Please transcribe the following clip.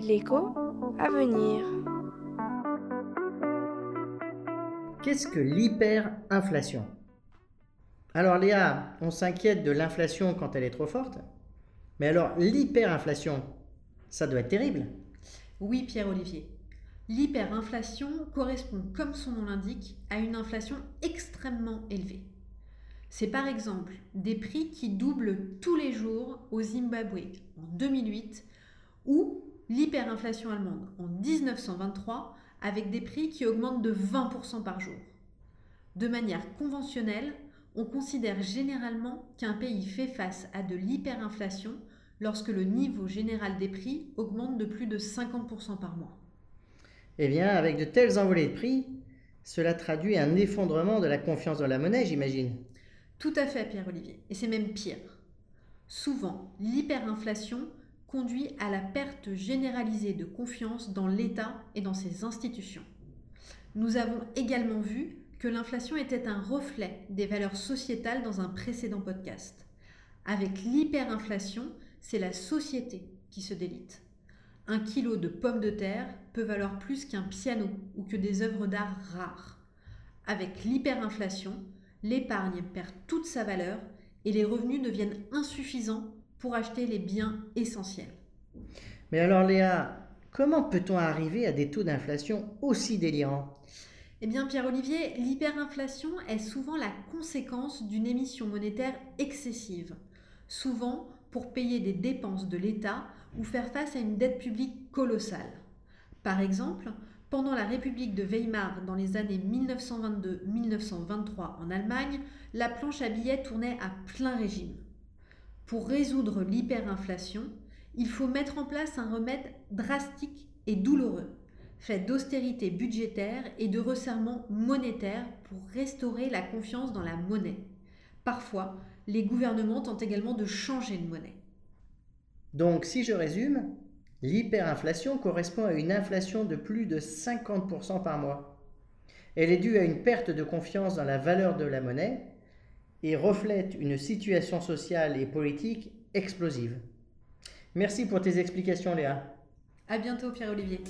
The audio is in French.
L'écho à venir. Qu'est-ce que l'hyperinflation? Alors Léa, on s'inquiète de l'inflation quand elle est trop forte, mais alors l'hyperinflation, ça doit être terrible. Oui, Pierre-Olivier. L'hyperinflation correspond, comme son nom l'indique, à une inflation extrêmement élevée. C'est par exemple des prix qui doublent tous les jours au Zimbabwe en 2008 ou l'hyperinflation allemande en 1923 avec des prix qui augmentent de 20% par jour. De manière conventionnelle, on considère généralement qu'un pays fait face à de l'hyperinflation lorsque le niveau général des prix augmente de plus de 50% par mois. Eh bien, avec de telles envolées de prix, cela traduit un effondrement de la confiance dans la monnaie, j'imagine. Tout à fait, Pierre-Olivier. Et c'est même pire. Souvent, l'hyperinflation conduit à la perte généralisée de confiance dans l'État et dans ses institutions. Nous avons également vu que l'inflation était un reflet des valeurs sociétales dans un précédent podcast. Avec l'hyperinflation, c'est la société qui se délite. Un kilo de pommes de terre peut valoir plus qu'un piano ou que des œuvres d'art rares. Avec l'hyperinflation, l'épargne perd toute sa valeur et les revenus deviennent insuffisants pour acheter les biens essentiels. Mais alors Léa, comment peut-on arriver à des taux d'inflation aussi délirants? Eh bien Pierre-Olivier, l'hyperinflation est souvent la conséquence d'une émission monétaire excessive, souvent pour payer des dépenses de l'État ou faire face à une dette publique colossale. Par exemple, pendant la République de Weimar dans les années 1922-1923 en Allemagne, la planche à billets tournait à plein régime. Pour résoudre l'hyperinflation, il faut mettre en place un remède drastique et douloureux, fait d'austérité budgétaire et de resserrement monétaire pour restaurer la confiance dans la monnaie. Parfois, les gouvernements tentent également de changer de monnaie. Donc, si je résume, l'hyperinflation correspond à une inflation de plus de 50% par mois. Elle est due à une perte de confiance dans la valeur de la monnaie et reflète une situation sociale et politique explosive. Merci pour tes explications, Léa. À bientôt, Pierre-Olivier.